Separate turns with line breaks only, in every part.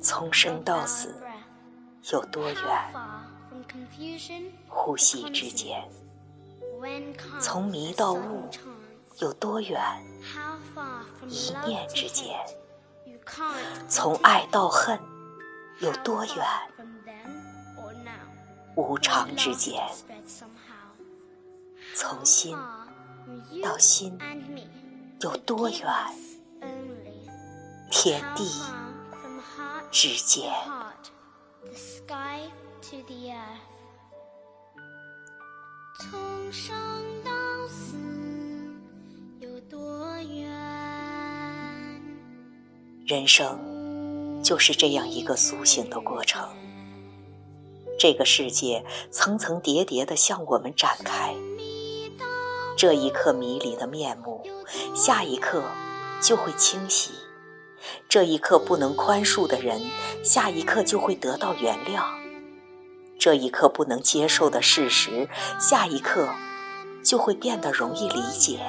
从生到死有多远？呼吸之间。从迷到悟有多远？一念之间。从爱到恨有多远？无常之间。从心到心有多远？天地之间。从生到死有多远？人生就是这样一个苏醒的过程。这个世界层层叠叠的向我们展开，这一刻迷离的面目，下一刻就会清晰；这一刻不能宽恕的人，下一刻就会得到原谅；这一刻不能接受的事实，下一刻就会变得容易理解。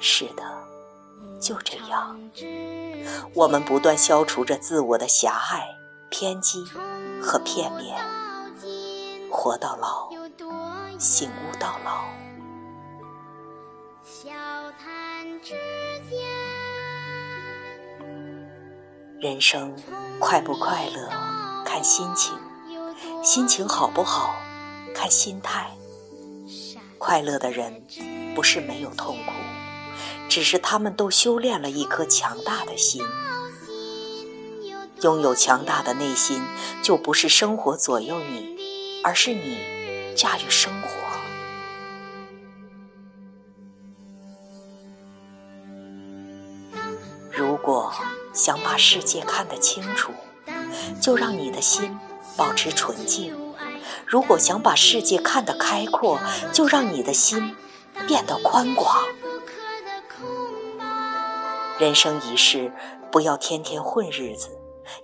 是的，就这样，我们不断消除着自我的狭隘、偏激。和片面，活到老，醒悟到老。小谈之间人生快不快乐，看心情；心情好不好，看心态。快乐的人不是没有痛苦，只是他们都修炼了一颗强大的心。拥有强大的内心，就不是生活左右你，而是你驾驭生活。想把世界看得清楚，就让你的心保持纯净；如果想把世界看得开阔，就让你的心变得宽广。人生一世，不要天天混日子。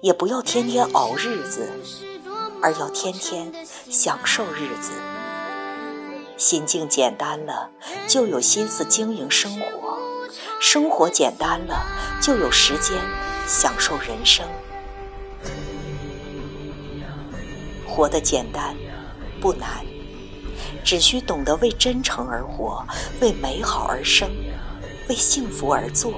也不要天天熬日子，而要天天享受日子。心境简单了，就有心思经营生活；生活简单了，就有时间享受人生。活得简单不难，只需懂得为真诚而活，为美好而生，为幸福而做。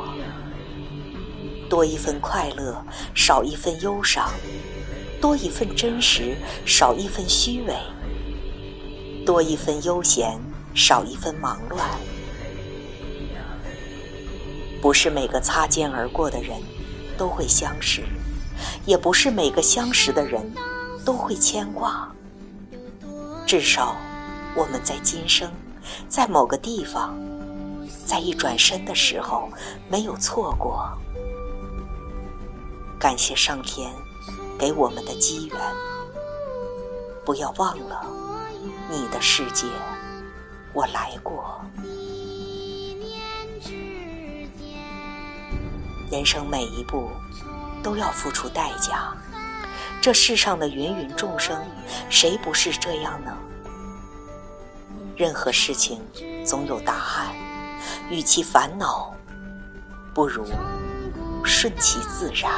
多一份快乐，少一份忧伤；多一份真实，少一份虚伪；多一份悠闲，少一份忙乱。不是每个擦肩而过的人都会相识，也不是每个相识的人都会牵挂。至少，我们在今生，在某个地方，在一转身的时候，没有错过。感谢上天给我们的机缘，不要忘了你的世界，我来过。人生每一步都要付出代价，这世上的芸芸众生，谁不是这样呢？任何事情总有答案，与其烦恼，不如顺其自然。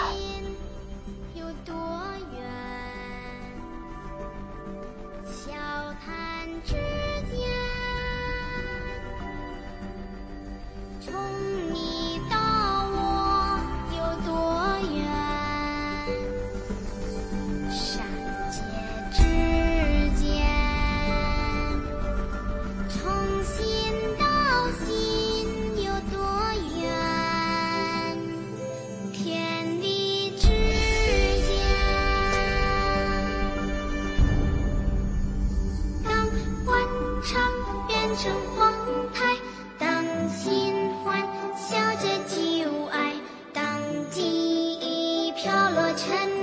飘落成